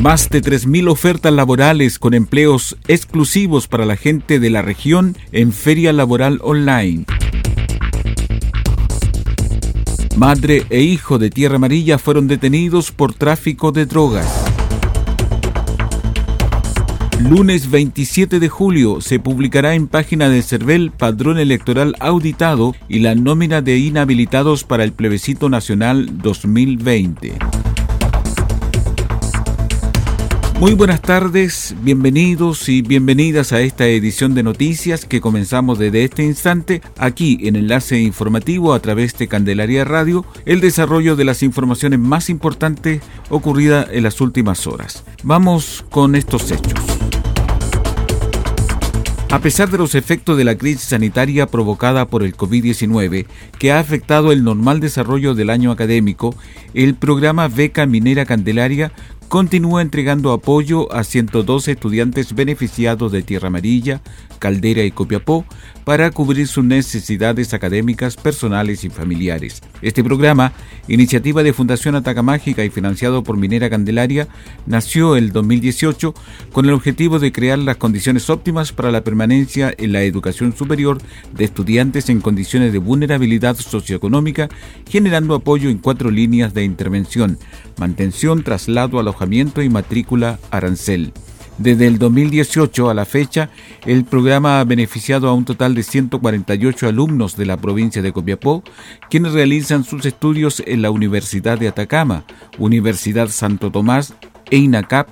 Más de 3.000 ofertas laborales con empleos exclusivos para la gente de la región en Feria Laboral Online. Madre e hijo de Tierra Amarilla fueron detenidos por tráfico de drogas. Lunes 27 de julio se publicará en página de CERVEL padrón electoral auditado y la nómina de inhabilitados para el plebiscito nacional 2020. Muy buenas tardes, bienvenidos y bienvenidas a esta edición de noticias que comenzamos desde este instante aquí en Enlace Informativo a través de Candelaria Radio, el desarrollo de las informaciones más importantes ocurridas en las últimas horas. Vamos con estos hechos. A pesar de los efectos de la crisis sanitaria provocada por el COVID-19, que ha afectado el normal desarrollo del año académico, el programa Beca Minera Candelaria continúa entregando apoyo a 112 estudiantes beneficiados de Tierra Amarilla, Caldera y Copiapó para cubrir sus necesidades académicas, personales y familiares. Este programa, iniciativa de Fundación Ataca Mágica y financiado por Minera Candelaria, nació el 2018 con el objetivo de crear las condiciones óptimas para la permanencia en la educación superior de estudiantes en condiciones de vulnerabilidad socioeconómica, generando apoyo en cuatro líneas de intervención, mantención, traslado, alojamiento y matrícula arancel. Desde el 2018 a la fecha, el programa ha beneficiado a un total de 148 alumnos de la provincia de Copiapó, quienes realizan sus estudios en la Universidad de Atacama, Universidad Santo Tomás, EINACAP,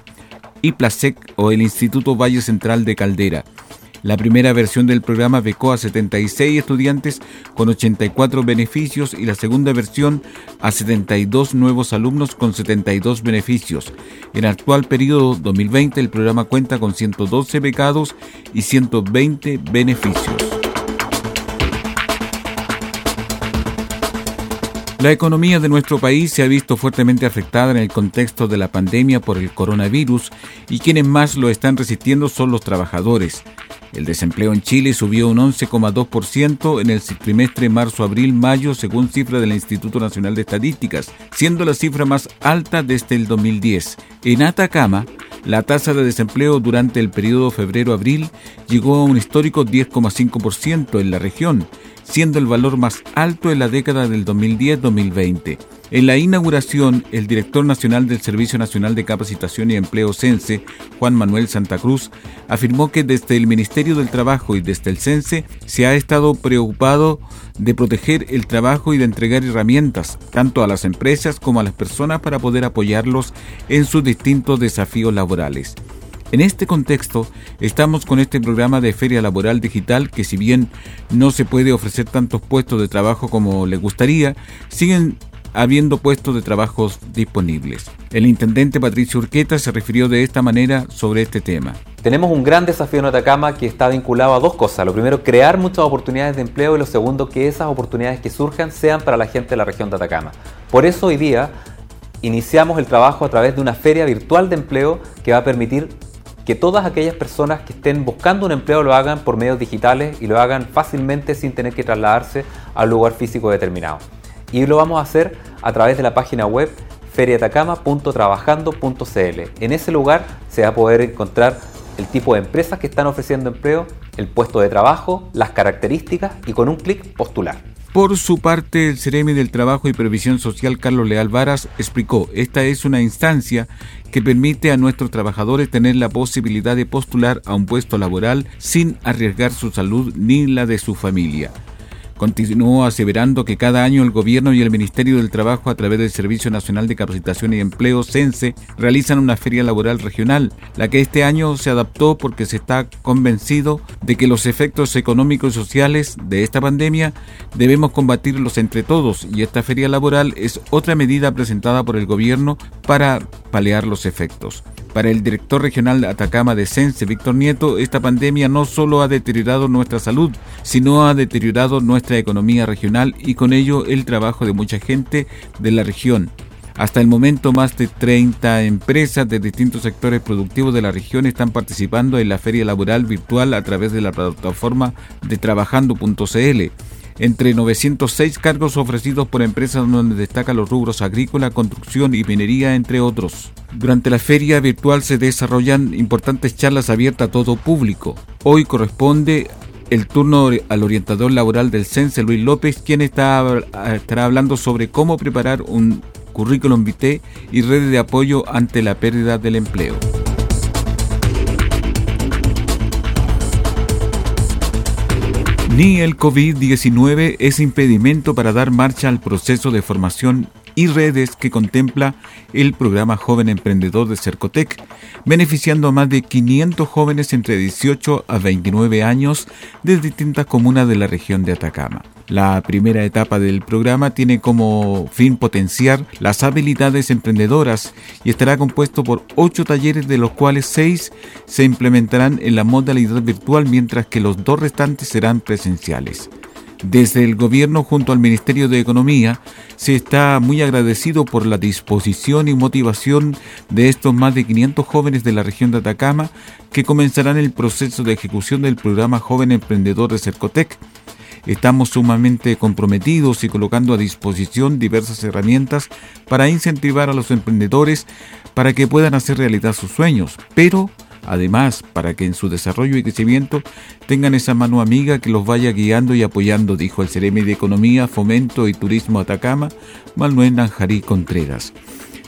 IPLASEC o el Instituto Valle Central de Caldera. La primera versión del programa becó a 76 estudiantes con 84 beneficios y la segunda versión a 72 nuevos alumnos con 72 beneficios. En el actual periodo 2020 el programa cuenta con 112 becados y 120 beneficios. La economía de nuestro país se ha visto fuertemente afectada en el contexto de la pandemia por el coronavirus y quienes más lo están resistiendo son los trabajadores. El desempleo en Chile subió un 11,2% en el trimestre marzo-abril-mayo según cifra del Instituto Nacional de Estadísticas, siendo la cifra más alta desde el 2010. En Atacama, la tasa de desempleo durante el periodo febrero-abril llegó a un histórico 10,5% en la región, siendo el valor más alto en la década del 2010-2020. En la inauguración, el director nacional del Servicio Nacional de Capacitación y Empleo CENSE, Juan Manuel Santa Cruz, afirmó que desde el Ministerio del Trabajo y desde el CENSE se ha estado preocupado de proteger el trabajo y de entregar herramientas tanto a las empresas como a las personas para poder apoyarlos en sus distintos desafíos laborales. En este contexto, estamos con este programa de Feria Laboral Digital que si bien no se puede ofrecer tantos puestos de trabajo como le gustaría, siguen habiendo puestos de trabajos disponibles. El intendente Patricio Urqueta se refirió de esta manera sobre este tema. Tenemos un gran desafío en Atacama que está vinculado a dos cosas. Lo primero, crear muchas oportunidades de empleo y lo segundo, que esas oportunidades que surjan sean para la gente de la región de Atacama. Por eso hoy día iniciamos el trabajo a través de una feria virtual de empleo que va a permitir que todas aquellas personas que estén buscando un empleo lo hagan por medios digitales y lo hagan fácilmente sin tener que trasladarse a un lugar físico determinado y lo vamos a hacer a través de la página web feriatacama.trabajando.cl. En ese lugar se va a poder encontrar el tipo de empresas que están ofreciendo empleo, el puesto de trabajo, las características y con un clic postular. Por su parte, el Ceremi del Trabajo y Previsión Social, Carlos Leal Varas, explicó, esta es una instancia que permite a nuestros trabajadores tener la posibilidad de postular a un puesto laboral sin arriesgar su salud ni la de su familia. Continuó aseverando que cada año el Gobierno y el Ministerio del Trabajo, a través del Servicio Nacional de Capacitación y Empleo, CENSE, realizan una feria laboral regional, la que este año se adaptó porque se está convencido de que los efectos económicos y sociales de esta pandemia debemos combatirlos entre todos y esta feria laboral es otra medida presentada por el Gobierno para paliar los efectos. Para el director regional de Atacama de Sense, Víctor Nieto, esta pandemia no solo ha deteriorado nuestra salud, sino ha deteriorado nuestra economía regional y con ello el trabajo de mucha gente de la región. Hasta el momento, más de 30 empresas de distintos sectores productivos de la región están participando en la feria laboral virtual a través de la plataforma de trabajando.cl entre 906 cargos ofrecidos por empresas donde destacan los rubros agrícola, construcción y minería, entre otros. Durante la feria virtual se desarrollan importantes charlas abiertas a todo público. Hoy corresponde el turno al orientador laboral del CENSE, Luis López, quien está, estará hablando sobre cómo preparar un currículum vitae y redes de apoyo ante la pérdida del empleo. Ni el COVID-19 es impedimento para dar marcha al proceso de formación y redes que contempla el programa Joven Emprendedor de Cercotec, beneficiando a más de 500 jóvenes entre 18 a 29 años de distintas comunas de la región de Atacama. La primera etapa del programa tiene como fin potenciar las habilidades emprendedoras y estará compuesto por ocho talleres de los cuales seis se implementarán en la modalidad virtual mientras que los dos restantes serán presenciales. Desde el gobierno junto al Ministerio de Economía se está muy agradecido por la disposición y motivación de estos más de 500 jóvenes de la región de Atacama que comenzarán el proceso de ejecución del programa Joven Emprendedor de Cercotec. Estamos sumamente comprometidos y colocando a disposición diversas herramientas para incentivar a los emprendedores para que puedan hacer realidad sus sueños, pero Además, para que en su desarrollo y crecimiento tengan esa mano amiga que los vaya guiando y apoyando, dijo el Ceremi de Economía, Fomento y Turismo Atacama, Manuel Nanjarí Contreras.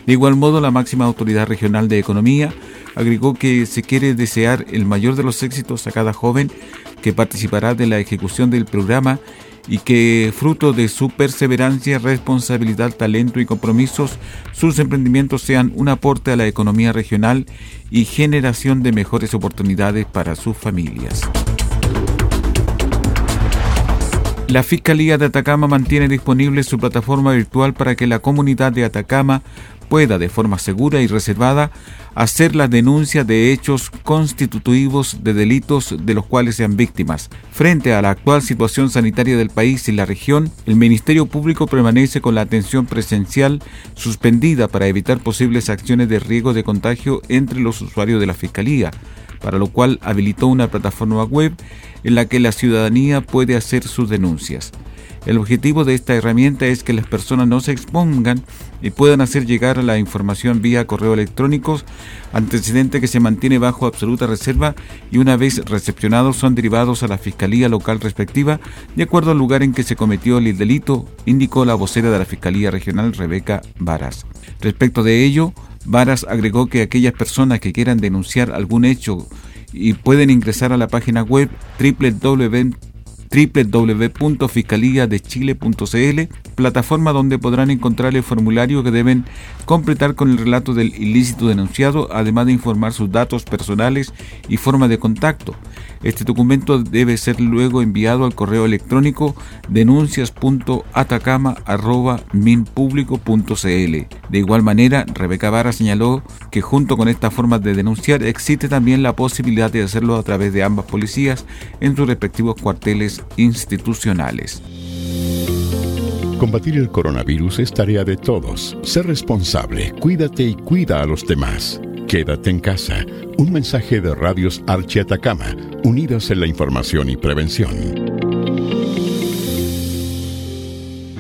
De igual modo, la máxima autoridad regional de economía agregó que se quiere desear el mayor de los éxitos a cada joven que participará de la ejecución del programa y que fruto de su perseverancia, responsabilidad, talento y compromisos, sus emprendimientos sean un aporte a la economía regional y generación de mejores oportunidades para sus familias. La Fiscalía de Atacama mantiene disponible su plataforma virtual para que la comunidad de Atacama pueda de forma segura y reservada hacer la denuncia de hechos constitutivos de delitos de los cuales sean víctimas. Frente a la actual situación sanitaria del país y la región, el Ministerio Público permanece con la atención presencial suspendida para evitar posibles acciones de riesgo de contagio entre los usuarios de la Fiscalía, para lo cual habilitó una plataforma web en la que la ciudadanía puede hacer sus denuncias. El objetivo de esta herramienta es que las personas no se expongan y puedan hacer llegar la información vía correo electrónico, antecedente que se mantiene bajo absoluta reserva y una vez recepcionados son derivados a la Fiscalía local respectiva de acuerdo al lugar en que se cometió el delito, indicó la vocera de la Fiscalía Regional Rebeca Varas. Respecto de ello, Varas agregó que aquellas personas que quieran denunciar algún hecho y pueden ingresar a la página web www www.fiscaliadechile.cl, plataforma donde podrán encontrar el formulario que deben completar con el relato del ilícito denunciado, además de informar sus datos personales y forma de contacto. Este documento debe ser luego enviado al correo electrónico denuncias.atacama.minpublico.cl. De igual manera, Rebeca Vara señaló que junto con esta forma de denunciar existe también la posibilidad de hacerlo a través de ambas policías en sus respectivos cuarteles institucionales. Combatir el coronavirus es tarea de todos. Sé responsable, cuídate y cuida a los demás. Quédate en casa. Un mensaje de Radios Archi Atacama, unidos en la información y prevención.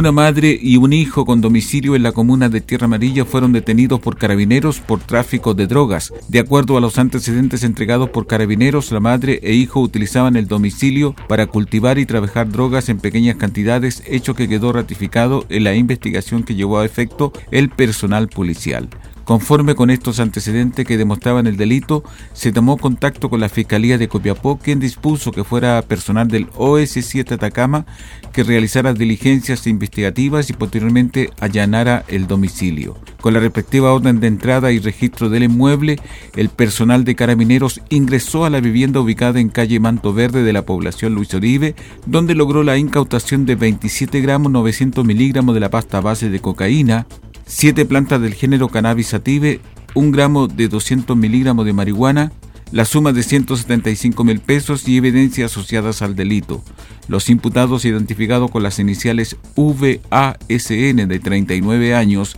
Una madre y un hijo con domicilio en la comuna de Tierra Amarilla fueron detenidos por carabineros por tráfico de drogas. De acuerdo a los antecedentes entregados por carabineros, la madre e hijo utilizaban el domicilio para cultivar y trabajar drogas en pequeñas cantidades, hecho que quedó ratificado en la investigación que llevó a efecto el personal policial. Conforme con estos antecedentes que demostraban el delito, se tomó contacto con la Fiscalía de Copiapó, quien dispuso que fuera personal del OS7 Atacama que realizara diligencias investigativas y posteriormente allanara el domicilio. Con la respectiva orden de entrada y registro del inmueble, el personal de carabineros ingresó a la vivienda ubicada en calle Manto Verde de la población Luis Oribe, donde logró la incautación de 27 gramos 900 miligramos de la pasta base de cocaína, 7 plantas del género cannabis sativa, un gramo de 200 miligramos de marihuana, la suma de 175 mil pesos y evidencias asociadas al delito. Los imputados identificados con las iniciales VASN de 39 años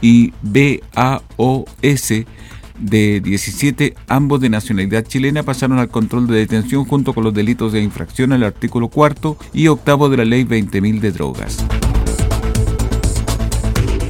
y BAOS de 17, ambos de nacionalidad chilena, pasaron al control de detención junto con los delitos de infracción al artículo cuarto y octavo de la ley 20.000 de drogas.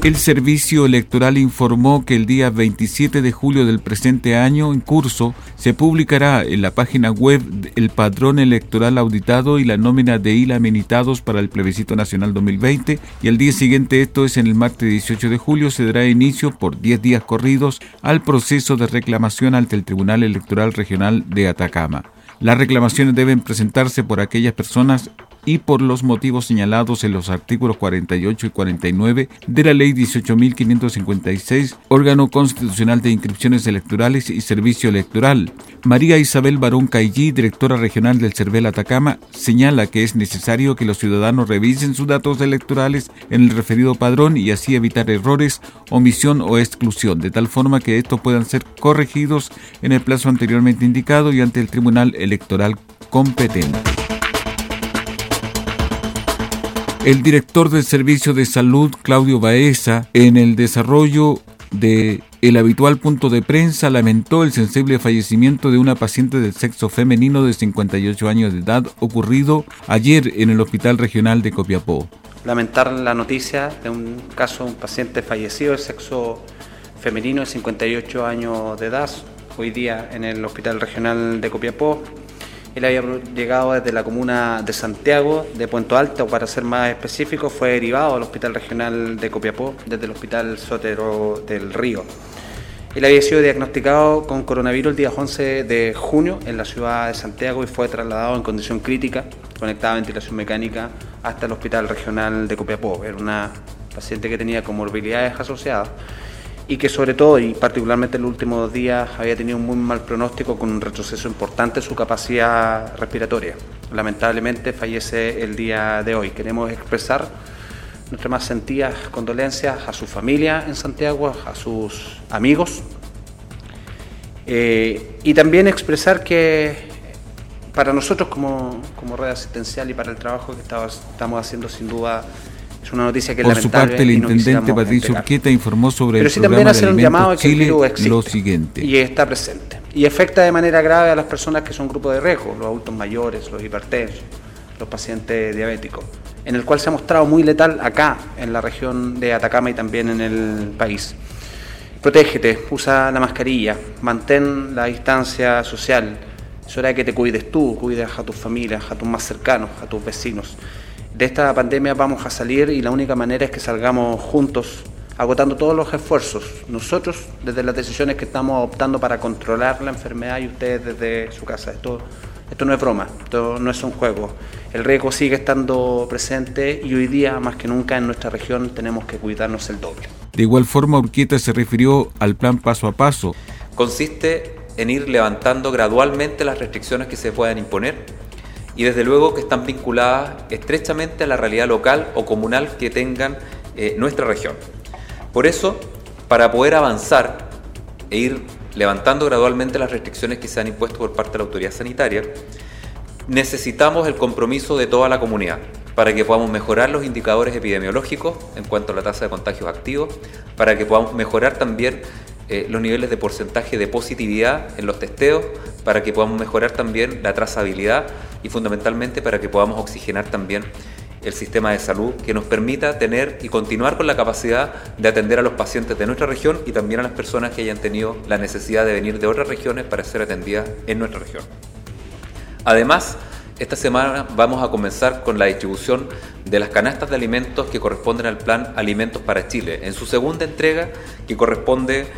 El Servicio Electoral informó que el día 27 de julio del presente año en curso se publicará en la página web el padrón electoral auditado y la nómina de ILA amenitados para el plebiscito nacional 2020 y el día siguiente, esto es en el martes 18 de julio, se dará inicio por 10 días corridos al proceso de reclamación ante el Tribunal Electoral Regional de Atacama. Las reclamaciones deben presentarse por aquellas personas y por los motivos señalados en los artículos 48 y 49 de la Ley 18.556, órgano constitucional de inscripciones electorales y servicio electoral. María Isabel Barón Caillí, directora regional del CERVEL Atacama, señala que es necesario que los ciudadanos revisen sus datos electorales en el referido padrón y así evitar errores, omisión o exclusión, de tal forma que estos puedan ser corregidos en el plazo anteriormente indicado y ante el Tribunal Electoral competente. El director del Servicio de Salud, Claudio Baeza, en el desarrollo de el habitual punto de prensa lamentó el sensible fallecimiento de una paciente del sexo femenino de 58 años de edad ocurrido ayer en el Hospital Regional de Copiapó. Lamentar la noticia de un caso de un paciente fallecido del sexo femenino de 58 años de edad, hoy día en el Hospital Regional de Copiapó, él había llegado desde la comuna de Santiago, de Puente Alto, para ser más específico, fue derivado al Hospital Regional de Copiapó, desde el Hospital Sotero del Río. Él había sido diagnosticado con coronavirus el día 11 de junio en la ciudad de Santiago y fue trasladado en condición crítica, conectada a ventilación mecánica, hasta el Hospital Regional de Copiapó. Era una paciente que tenía comorbilidades asociadas y que sobre todo y particularmente en los últimos días había tenido un muy mal pronóstico con un retroceso importante en su capacidad respiratoria. Lamentablemente fallece el día de hoy. Queremos expresar nuestras más sentidas condolencias a su familia en Santiago, a sus amigos eh, y también expresar que para nosotros como, como red asistencial y para el trabajo que estamos haciendo sin duda es una noticia que Por su parte, el intendente Patricio Urquieta informó sobre el programa de alimentos Chile lo siguiente. Y está presente. Y afecta de manera grave a las personas que son grupos de riesgo, los adultos mayores, los hipertensos, los pacientes diabéticos. en el cual se ha mostrado muy letal acá, en la región de Atacama y también en el país. Protégete, usa la mascarilla, mantén la distancia social. Es hora de que te cuides tú, cuides a tus familias, a tus más cercanos, a tus vecinos. De esta pandemia vamos a salir y la única manera es que salgamos juntos, agotando todos los esfuerzos. Nosotros, desde las decisiones que estamos optando para controlar la enfermedad y ustedes desde su casa. Esto, esto no es broma, esto no es un juego. El riesgo sigue estando presente y hoy día, más que nunca, en nuestra región tenemos que cuidarnos el doble. De igual forma, Urquieta se refirió al plan paso a paso. Consiste en ir levantando gradualmente las restricciones que se puedan imponer y desde luego que están vinculadas estrechamente a la realidad local o comunal que tengan eh, nuestra región. Por eso, para poder avanzar e ir levantando gradualmente las restricciones que se han impuesto por parte de la autoridad sanitaria, necesitamos el compromiso de toda la comunidad para que podamos mejorar los indicadores epidemiológicos en cuanto a la tasa de contagios activos, para que podamos mejorar también eh, los niveles de porcentaje de positividad en los testeos, para que podamos mejorar también la trazabilidad y fundamentalmente para que podamos oxigenar también el sistema de salud que nos permita tener y continuar con la capacidad de atender a los pacientes de nuestra región y también a las personas que hayan tenido la necesidad de venir de otras regiones para ser atendidas en nuestra región. Además, esta semana vamos a comenzar con la distribución de las canastas de alimentos que corresponden al plan Alimentos para Chile, en su segunda entrega que corresponde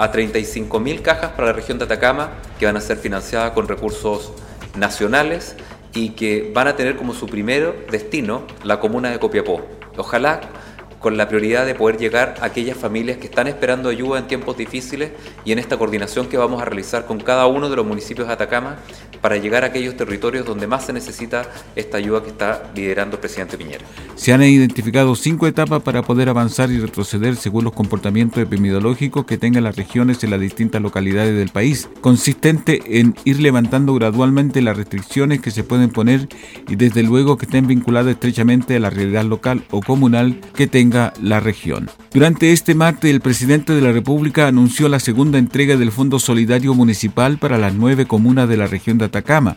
a 35.000 cajas para la región de Atacama que van a ser financiadas con recursos nacionales y que van a tener como su primer destino la comuna de Copiapó. Ojalá con la prioridad de poder llegar a aquellas familias que están esperando ayuda en tiempos difíciles y en esta coordinación que vamos a realizar con cada uno de los municipios de Atacama para llegar a aquellos territorios donde más se necesita esta ayuda que está liderando el presidente Piñera. Se han identificado cinco etapas para poder avanzar y retroceder según los comportamientos epidemiológicos que tengan las regiones en las distintas localidades del país, consistente en ir levantando gradualmente las restricciones que se pueden poner y desde luego que estén vinculadas estrechamente a la realidad local o comunal que tenga la región. Durante este martes, el presidente de la República anunció la segunda entrega del Fondo Solidario Municipal para las nueve comunas de la región de Atacama.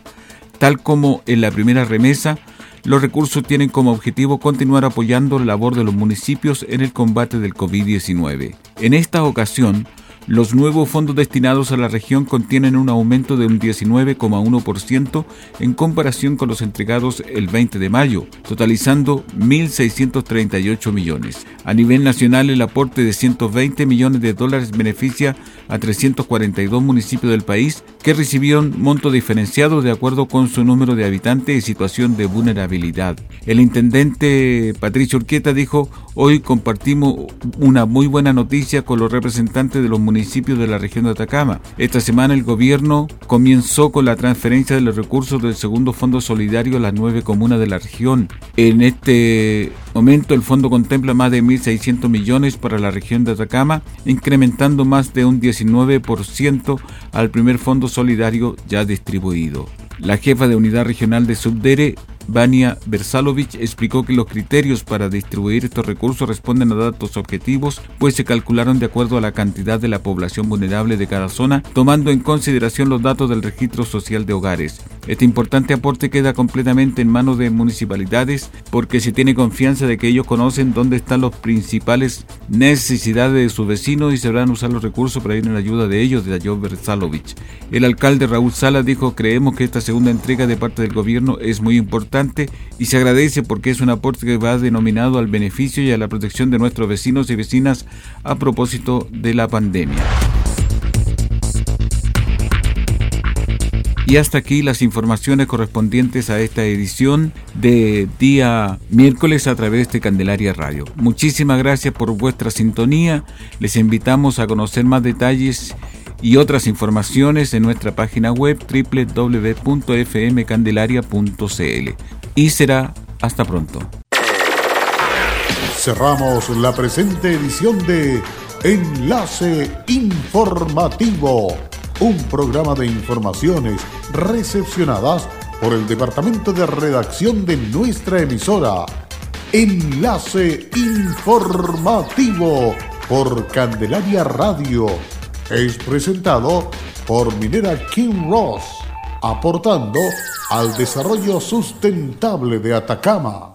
Tal como en la primera remesa, los recursos tienen como objetivo continuar apoyando la labor de los municipios en el combate del COVID-19. En esta ocasión, los nuevos fondos destinados a la región contienen un aumento de un 19,1% en comparación con los entregados el 20 de mayo, totalizando 1.638 millones. A nivel nacional, el aporte de 120 millones de dólares beneficia a 342 municipios del país que recibieron monto diferenciado de acuerdo con su número de habitantes y situación de vulnerabilidad. El intendente Patricio Urquieta dijo, hoy compartimos una muy buena noticia con los representantes de los municipios municipios de la región de Atacama. Esta semana el gobierno comenzó con la transferencia de los recursos del segundo Fondo Solidario a las nueve comunas de la región. En este momento el fondo contempla más de 1.600 millones para la región de Atacama, incrementando más de un 19% al primer Fondo Solidario ya distribuido. La jefa de unidad regional de Subdere Vania Versalovich explicó que los criterios para distribuir estos recursos responden a datos objetivos, pues se calcularon de acuerdo a la cantidad de la población vulnerable de cada zona, tomando en consideración los datos del registro social de hogares. Este importante aporte queda completamente en manos de municipalidades porque se tiene confianza de que ellos conocen dónde están las principales necesidades de sus vecinos y sabrán usar los recursos para ir en ayuda de ellos, de Ayov Versalovich. El alcalde Raúl Sala dijo, creemos que esta segunda entrega de parte del gobierno es muy importante y se agradece porque es un aporte que va denominado al beneficio y a la protección de nuestros vecinos y vecinas a propósito de la pandemia. Y hasta aquí las informaciones correspondientes a esta edición de día miércoles a través de Candelaria Radio. Muchísimas gracias por vuestra sintonía. Les invitamos a conocer más detalles y otras informaciones en nuestra página web www.fmcandelaria.cl. Y será hasta pronto. Cerramos la presente edición de Enlace Informativo, un programa de informaciones recepcionadas por el Departamento de Redacción de nuestra emisora. Enlace Informativo por Candelaria Radio es presentado por Minera King Ross, aportando al desarrollo sustentable de Atacama.